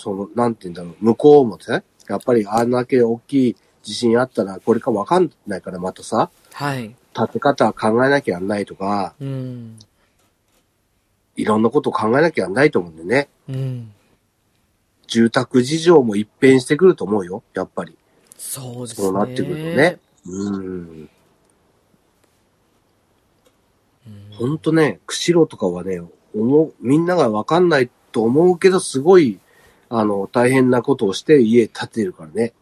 その、なんて言うんだろう、向こうもね、やっぱりあんだけ大きい地震あったら、これかわかんないからまたさ、はい。建て方は考えなきゃやんないとか、うん。いろんなことを考えなきゃやんないと思うんでね。うん。住宅事情も一変してくると思うよ、やっぱり。そうですね。そうなってくるとね。うん。ほんとね、釧路とかはね、思う、みんながわかんないと思うけど、すごい、あの、大変なことをして家建てるからね。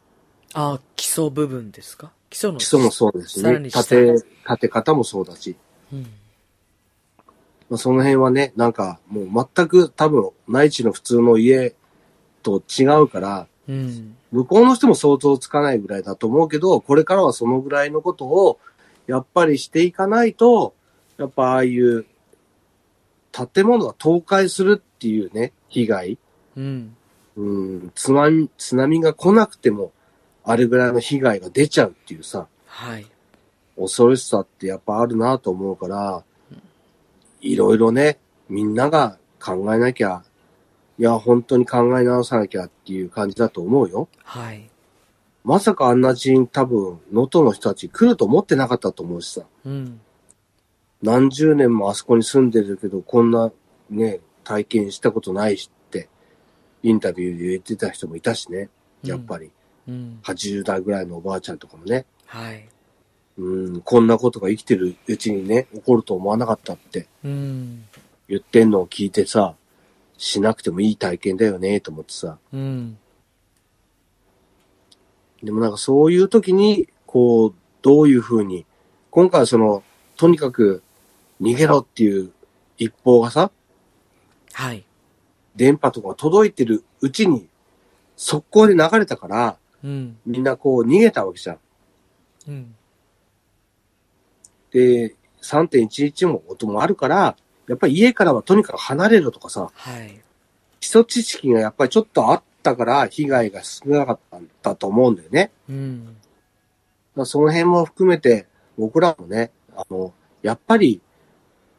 あ、基礎部分ですか？基礎の。基礎もそうですね。さらに下建て、建て方もそうだし。うん。まあ、その辺はね、なんか、もう全く多分、内地の普通の家と違うから、うん。向こうの人も想像つかないぐらいだと思うけど、これからはそのぐらいのことを、やっぱりしていかないと、やっぱああいう、建物が倒壊するっていうね、被害。うん。うん、津波、津波が来なくても、あれぐらいの被害が出ちゃうっていうさ、はい。恐ろしさってやっぱあるなと思うから、いろいろね、みんなが考えなきゃ、いや、本当に考え直さなきゃっていう感じだと思うよ。はい。まさかあんな地震多分、能登の人たち来ると思ってなかったと思うしさ。うん。何十年もあそこに住んでるけど、こんなね、体験したことないしインタビューで言ってた人もいたしね。やっぱり、うん。80代ぐらいのおばあちゃんとかもね。はい。うん、こんなことが生きてるうちにね、起こると思わなかったってうん。言ってんのを聞いてさ、しなくてもいい体験だよね、と思ってさ。うん。でもなんかそういう時に、こう、どういう風に、今回はその、とにかく逃げろっていう一報がさ、はい。電波とか届いてるうちに、速攻で流れたから、うん。みんなこう逃げたわけじゃん。うん。で、3.11も音もあるから、やっぱり家からはとにかく離れろとかさ、はい。基礎知識がやっぱりちょっとあったから被害が少なかったんだと思うんだよね。うん。まあ、その辺も含めて、僕らもね、あの、やっぱり、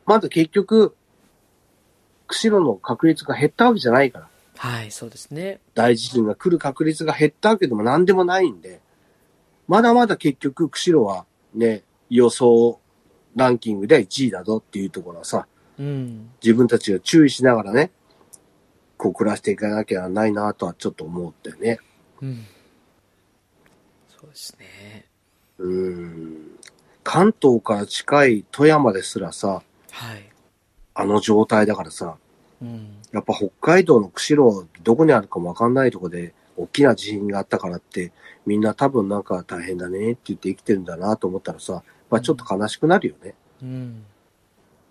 まだ結局、釧路の確率が減ったわけじゃないから。はい、そうですね。大地震が来る確率が減ったわけでも何でもないんで、まだまだ結局、釧路はね、予想ランキングで1位だぞっていうところはさ、うん。自分たちが注意しながらね、こう暮らしていかなきゃないなとはちょっと思ったよね。うん。そうですね。うーん。関東から近い富山ですらさ、はい。あの状態だからさ、うん。やっぱ北海道の釧路、どこにあるかもわかんないとこで、大きな地震があったからって、みんな多分なんか大変だねって言って生きてるんだなと思ったらさ、まあちょっと悲しくなるよね。うん。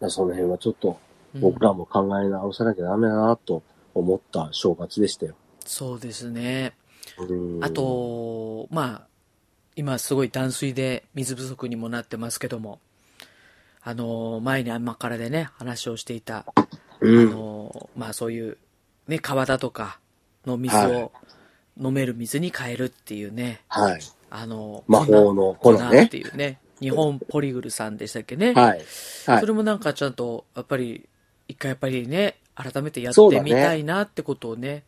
その辺はちょっとうん僕らも考え直さなきゃダメだなと思った正月でしたよ。そうですね。うんあ、と、まあ、今すごい断水で水不足にもなってますけども、あの、前に甘辛でね、話をしていた、あうん。の、まあそういう、ね、川だとかの水はを飲める水に変えるっていうね、はい。あの、魔法の粉粉っねて。いうね、日本ポリグルさんでしたっけね。はい。はいそれ。もなんかちゃんと、やっぱり、一回やっぱりね、改めてやってみたいなってことをね、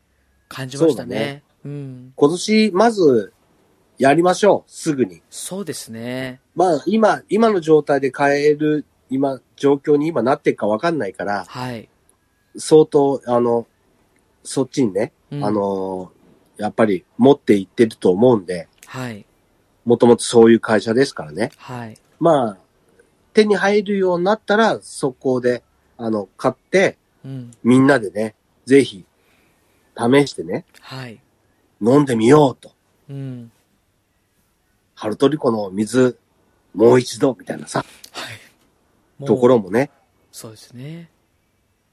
感じましたね。うん。今年、まず、やりましょう。すぐに。そうですね。まあ、今、今の状態で変える、今、状況に今なってるかわかんないから、はい。相当、あの、そっちにね、うんあ、の、やっぱり持っていってると思うんで、はい。もともとそういう会社ですからね。はい。まあ、手に入るようになったら、速攻で、あの、買って、うん。みんなでね、ぜひ、試してね、はい。飲んでみようと。うん。ハルトリコの水、もう一度、みたいなさ、はい。ところもね、そうですね。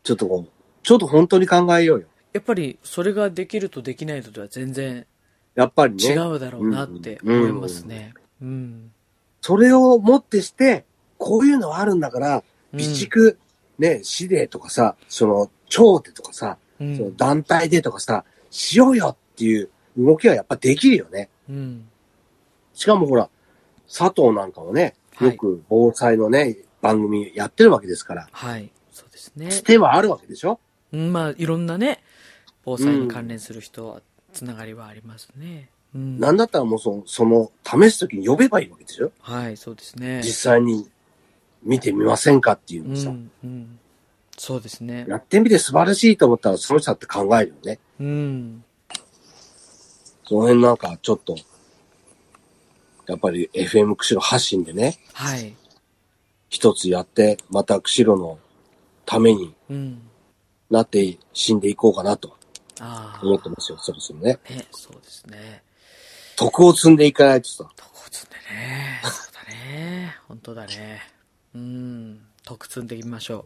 ちょっとこう、ちょっと本当に考えようよ。やっぱり、それができるとできないのとは全然やっぱりね。違うだろうなってうん思いますね。うん。それをもってして、こういうのあるんだから、うん備蓄、ね、市でとかさ、その、町でとかさ、うそのん。団体でとかさ、しようよっていう動きはやっぱできるよね。うん。しかもほら、佐藤なんかもね、はいよく防災のね、番組やってるわけですから、はい。そうですね。つてはあるわけでしょ？うんまあ、いろんなね、防災に関連する人は、つながりはありますね。うん。なんだったらもうその、その、試すときに呼べばいいわけですよ。はい、そうですね。実際に見てみませんかっていううのさ、ん、うん。そうですね。やってみて素晴らしいと思ったらその人だって考えるよね。うん。その辺なんかちょっと、やっぱり FM 釧路発信でね、はい。一つやって、また釧路のためにうん。なって死んでいこうかなとあ思ってますよ、そろそろね。あ。ね、そうですね。徳を積んでいかないとさ、徳を積んでね。そうだね。本当だね。うん。徳積んでいきましょ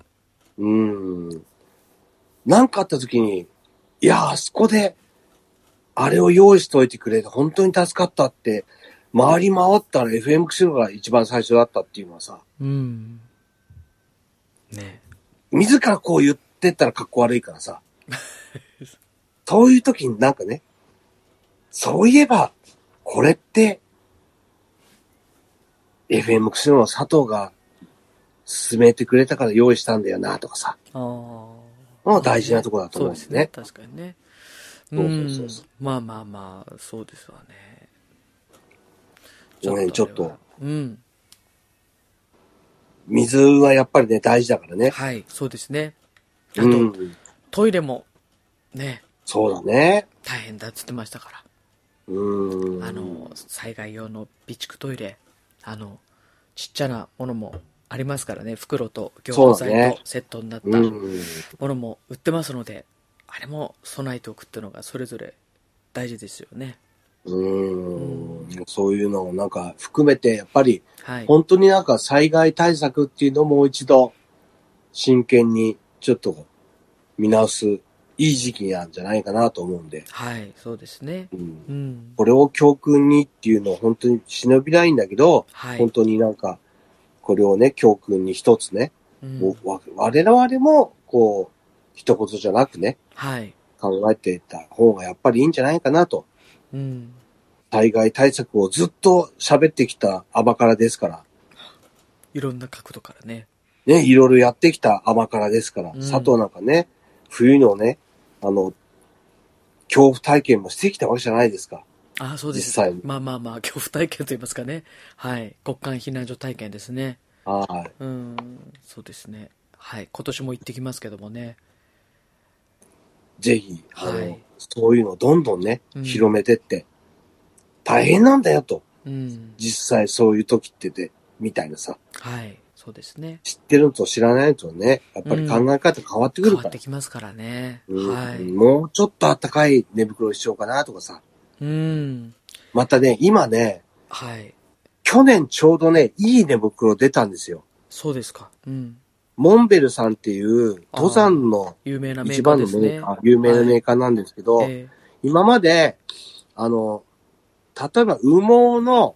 うーん。なんかあった時に、いや、あそこで、あれを用意しといてくれて本当に助かったって、回り回ったら FM 釧路が一番最初だったっていうのはさ、う。うん。ね。自らこう言ってったら格好悪いからさ。そういう時になんかね、そういえば、これって、FM 釧路の佐藤が進めてくれたから用意したんだよなとかさ。ああ。まあ大事なところだと思うんですね。そうですね。確かにね。そうそうそうそうんまあまあまあ、そうですわね。ごめんちょっと。うん。水はやっぱりね、大事だからね。はい、そうですね。あと、うん。トイレも、ね、そうだね。大変だっつってましたかうん。ら。あの、災害用の備蓄トイレ、あの、ちっちゃなものもありますからね、袋と凝固剤とセットになったうん。ものも売ってますので、あれも備えておくっていうのがそれぞれ大事ですよね。うん。そういうのをなんか含めて、やっぱり、はい。本当になんか災害対策っていうのをもう一度真剣にちょっと見直すいい時期なんじゃないかなと思うんで、はい、そうですね。うん、うん。これを教訓にっていうのは本当に忍びないんだけど、はい。本当になんかこれをね、教訓に一つね、うんわ我々もこう、一言じゃなくね、はい。考えていった方がやっぱりいいんじゃないかなと。うん。災害対策をずっと喋ってきた甘辛ですから。いろんな角度からね。ね、いろいろやってきた甘辛ですから、うん佐藤なんかね、冬のね、あの、恐怖体験もしてきたわけじゃないですか。ああ、そうです。実際にまあまあまあ、恐怖体験と言いますかね。はい。国間避難所体験ですね。はい。うん。そうですね。はい。今年も行ってきますけどもね。ぜひ、あの、はいそういうのをどんどんね、うん広めてって、大変なんだよと。うん。実際そういう時ってて、みたいなさ、はい。そうですね。知ってるのと知らないのとね、やっぱり考え方変わってくるから変わって。きますからね。うんはい。もうちょっと暖かい寝袋にしようかなとかさ。うん。またね、今ね、はい。去年ちょうどね、いい寝袋出たんですよ。そうですか。うん。モンベルさんっていう登山の有名なメ一ーカーですね。番のメーカー、有名なメーカーなんですけど、え今まで、あの、例えば羽毛の、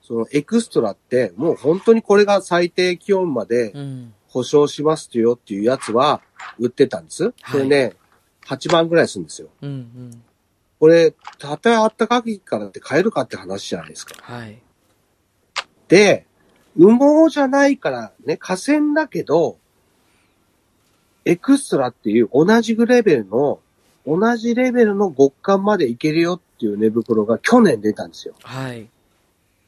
そのエクストラって、もう本当にこれが最低気温まで。保証しますよっていうやつは売ってたんです。これね、8万ぐらいするんですよ。うんうん。これ、たとえあったかいからって買えるかって話じゃないですか。はい。で、羽毛じゃないからね、河川だけど、エクストラっていう同じレベルの同じレベルの極寒までいけるよっていう寝袋が去年出たんですよ。はい。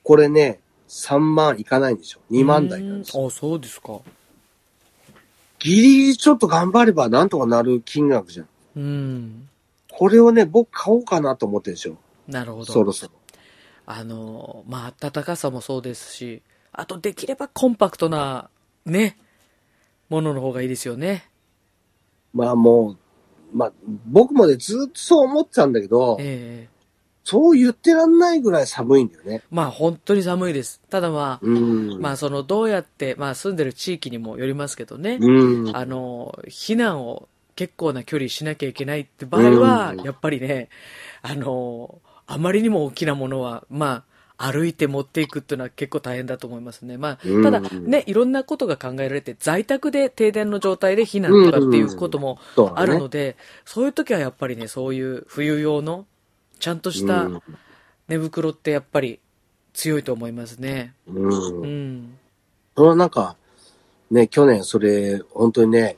これね、3万いかないんでしょ。2万台なんですよ。あ、そうですか。ギリギリちょっと頑張ればなんとかなる金額じゃん。うん。これをね、僕買おうかなと思ってるんですよ。なるほど。そろそろ。あの、まあ、暖かさもそうですし、あとできればコンパクトな、ね、ものの方がいいですよね。まあもう、まあ僕もね、ずっとそう思ってたんだけど、ええそう言ってらんないぐらい寒いんだよね。まあ、本当に寒いです。ただまあ、うん。まあ、その、どうやって、まあ、住んでる地域にもよりますけどね。うん。あの、避難を結構な距離しなきゃいけないって場合は、うんやっぱりね、あの、あまりにも大きなものは、まあ、歩いて持っていくっていうのは結構大変だと思いますね。まあ、うんただね、いろんなことが考えられて、在宅で停電の状態で避難とかっていうこともあるので、そういう時はやっぱりね、そういう冬用の、ちゃんとしたうん寝袋ってやっぱり強いと思いますね。うん。うん。それはなんか、ね、去年それ、本当にね、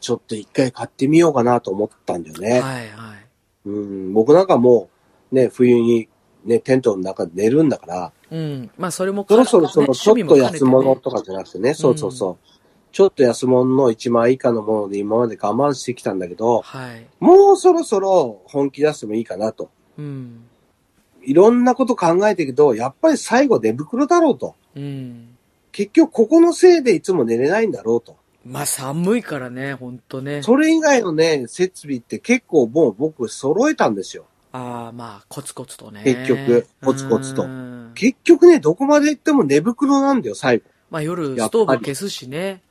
ちょっと一回買ってみようかなと思ったんだよね。はいはい。うん。僕なんかもう、ね、冬に、ね、テントの中で寝るんだから、うん。まあ、それもそろそろその、ねちょっと安物とかじゃなくてね、そうそうそう。ちょっと安物の1万円以下のもので今まで我慢してきたんだけど、はい。もうそろそろ本気出してもいいかなと。うん。いろんなこと考えてるけど、やっぱり最後寝袋だろうと。うん。結局ここのせいでいつも寝れないんだろうと。まあ寒いからね、ほんとね。それ以外のね、設備って結構もう僕揃えたんですよ。ああ、まあ、コツコツとね。結局コツコツとうん結局ね、どこまで行っても寝袋なんだよ、最後。まあ夜、ストーブ消すしね。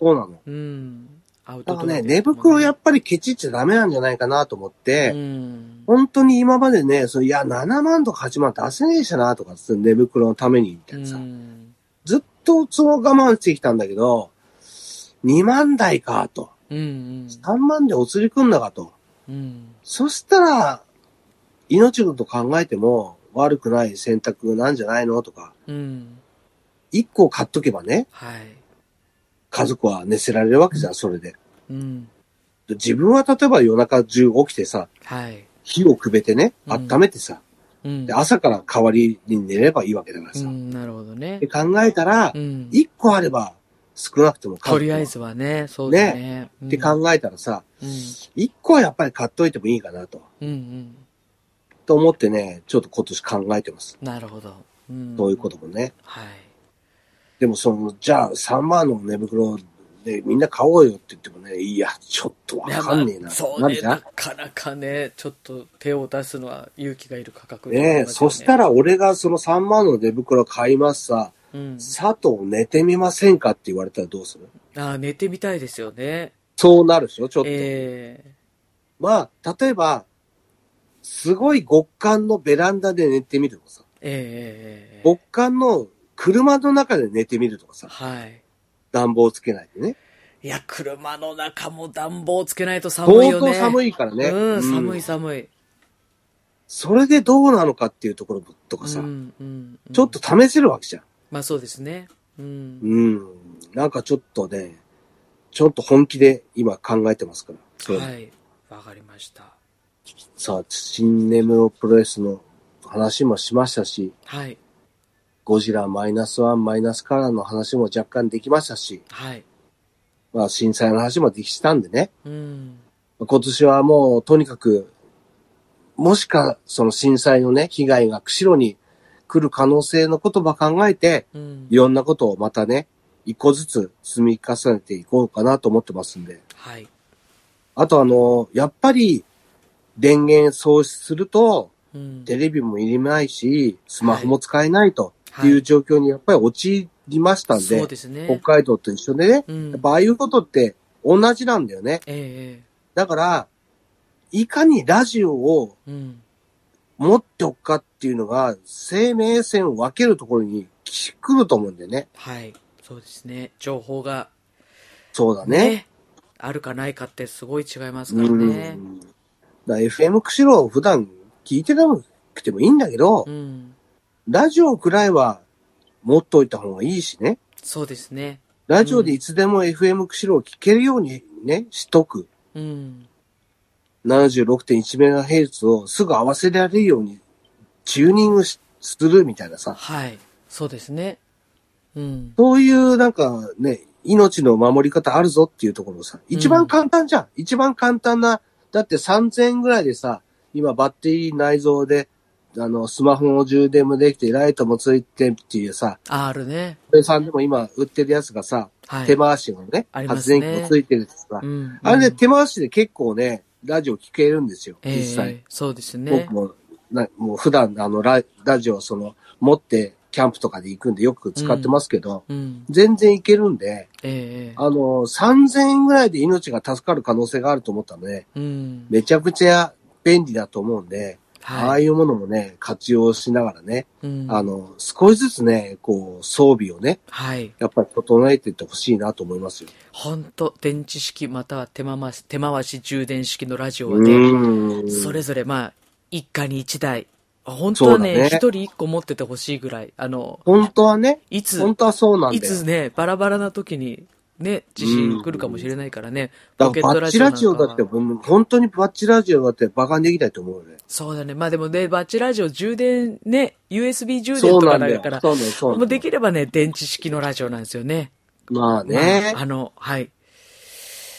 そうなの。うん。アウトだからね、寝袋やっぱりケチっちゃダメなんじゃないかなと思って、うん。本当に今までね、そのいや、7万とか8万出せねえしなとか、寝袋のために、みたういなさ。ん。ずっとその我慢してきたんだけど、2万台かと。うん。3万でお釣りくんだかと。うん。そしたら、命のこと考えても悪くない選択なんじゃないの？とか、うん。1個買っとけばね、はい。家族は寝せられるわけじゃん、それで。うん。自分は例えば夜中中起きてさ、はい。火をくべてね、うん温めてさ、うんで。朝から代わりに寝ればいいわけだからさ。うん、なるほどねで。考えたらう、ん。1個あれば少なくても買うとりあえずはね、そうね。うんって考えたらさ、うん。1個はやっぱり買っといてもいいかなと。うんうん。と思ってね、ちょっと今年考えてます。なるほど。うん。そういうこともね。はい。でもその、じゃあ3万の寝袋でみんな買おうよって言ってもね、いや、ちょっとわかんねえな。そうね、なかなかね、ちょっと手を出すのは勇気がいる価格になりねえ、そしたら俺がその3万の寝袋買いますさ、うん。佐藤寝てみませんかって言われたらどうする？ああ、寝てみたいですよね。そうなるでしょちょっと。ええまあ、例えば、すごい極寒のベランダで寝てみるとかさ、ええええ極寒の車の中で寝てみるとかさ、はい。暖房つけないでね。いや、車の中も暖房つけないと寒いよね。相当寒いいからね。うん、寒うんい寒い。それでどうなのかっていうところとかさ、うん、うん。うんちょっと。試せるわけじゃん。まあそうですね。うん。うん。なんかちょっとね、ちょっと本気で今考えてますから。はい。わかりました。さあ、新ネムロプロレスの話もしましたし、はい。ゴジラマイナスワンマイナスカラーの話も若干できましたし、はい。まあ震災の話もできたんでね、うん。今年はもうとにかく、もしかその震災のね、被害が釧路に来る可能性のことば考えて、うんい。ろんなことをまたね、一個ずつ積み重ねていこうかなと思ってますんで。はい。あとあの、やっぱり電源喪失すると、うん。テレビもいりないし、スマホも使えないとはいいう状況にやっぱり陥りましたんで、そうですね。北海道と一緒でね、うん。やっぱああいうことって同じなんだよね。ええだから、いかにラジオを。持っておくかっていうのが、生命線を分けるところに来ると思うんだよね。はい。そうですね。情報がそうだね。あるかないかってすごい違いますうん。からね。だから FM 釧路を普段聞いてなくてもいいんだけど、うん。ラジオくらいは持っといた方がいいしね。そうですね。ラジオでいつでも FM 釧路を聞けるようにね、しとく。うん。76.1MHz をすぐ合わせられるようにチューニングしするみたいなさ、はい。そうですね。うん。そういうなんかね、命の守り方あるぞっていうところさ、一番簡単じゃん。一番簡単な、だって3000円ぐらいでさ、今バッテリー内蔵で、あの、スマホの充電もできて、ライトもついてっていうさ、あるね。これさんでも今売ってるやつがさ、はい。手回しのね、ね発電機もついてるってさ、うん。あれでうん手回しで結構ね、ラジオ聞けるんですよ、え実際。えそうですね僕。も、なもう普段あのラ、ラジオその、持ってキャンプとかで行くんでよく使ってますけど、うん。全然いけるんで、ええあの、3000円ぐらいで命が助かる可能性があると思ったので、うん。めちゃくちゃ便利だと思うんで、ああはい。いうものもね、活用しながらね、うんあの、少しずつね、こう、装備をね、はい。やっぱり整えていってほしいなと思いますよ。ほんと、電池式または手回し、手回し充電式のラジオはうね、ーん。それぞれまあ、一家に一台。本当はね、そうだね一人一個持っててほしいぐらい。あの、本当はね、いつ、本当はそうなんだいよ。つね、バラバラな時に、ね、地震来るかもしれないからね。だからバッチラジオだって、うん本当にバッチラジオだってバカにできないと思うよね。そうだね。まあでもね、バッチラジオ充電ね、USB 充電そとかだから。、そうなんだよそうなんだよもうできればね、電池式のラジオなんですよね。まあねまあ、。あの、はい。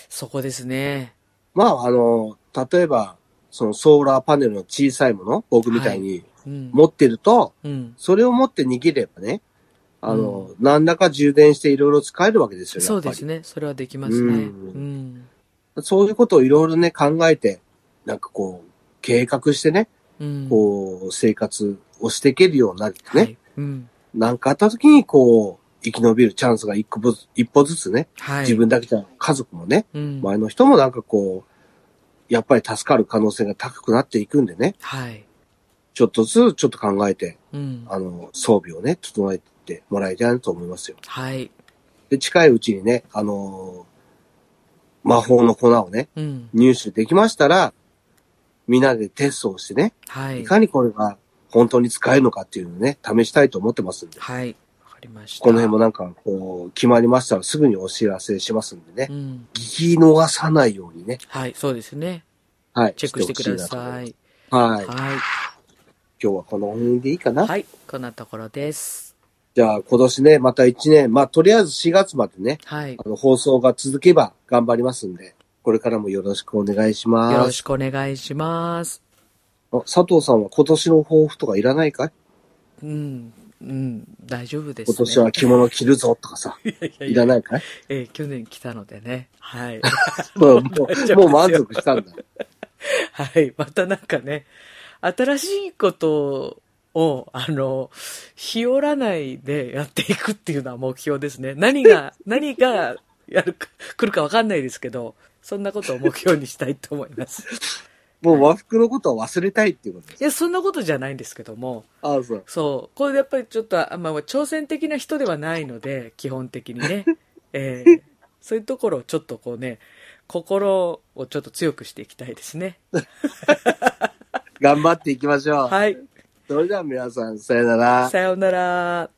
そこですね。まあ、あの、例えば、そのソーラーパネルの小さいもの、僕みたいにうん。持ってると、うん。それを持って逃げればね、あの、何らか充電していろいろ使えるわけですよ、やっぱり。そうですね。それはできますね。ううんん。そういうことをいろいろね、考えて、なんかこう、計画してね、うん。こう、生活をしていけるようになるね。はい。うん。なんかあった時に、こう、生き延びるチャンスが一歩ずつね、はい。自分だけじゃ家族もね、うん。前の人もなんかこう、やっぱり助かる可能性が高くなっていくんでね、はい。ちょっとずつちょっと考えて、うん。あの、装備をね、整えてもらいたいなと思いますよ。はい。で、近いうちにね、あのー魔法の粉をね、うん。入手できましたら、みんなでテストをしてね、はいい。かにこれが本当に使えるのかっていうのをね、試したいと思ってますんで、はい。わかりました。この辺もなんか、こう、決まりましたらすぐにお知らせしますんでねう、ん。聞き逃さないようにね、はい。そうですね。はい。チェックしてください。い。はい。は今日はこの辺でいいかな。い。はい。こんなところです。じゃあ今年ね、また1年、まあとりあえず4月までね、はい。あの放送が続けば頑張りますんで、これからもよろしくお願いします。よろしくお願いします。あ佐藤さんは今年の抱負とかいらないかい？うん。うん。大丈夫です、ね。今年は着物着るぞとかさ、いやいやいらないかい？えー去年来たのでね。はい。もう、もう、もう満足したんだ。はい。またなんかね、新しいことを、あの、日和らないでやっていくっていうのは目標ですね。何が、何がやるか、来るかわかんないですけど、そんなことを目標にしたいと思います。もう和服のことは忘れたいっていうことです。いや、そんなことじゃないんですけども、ああ、そう。そう。これやっぱりちょっと、あまあ、挑戦的な人ではないので、基本的にね。えーそういうところをちょっとこうね、心をちょっと強くしていきたいですね。頑張っていきましょう。はい。それでは皆さん、さよなら。さようなら。